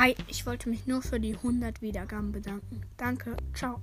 Hi, ich wollte mich nur für die 100 Wiedergaben bedanken. Danke, ciao.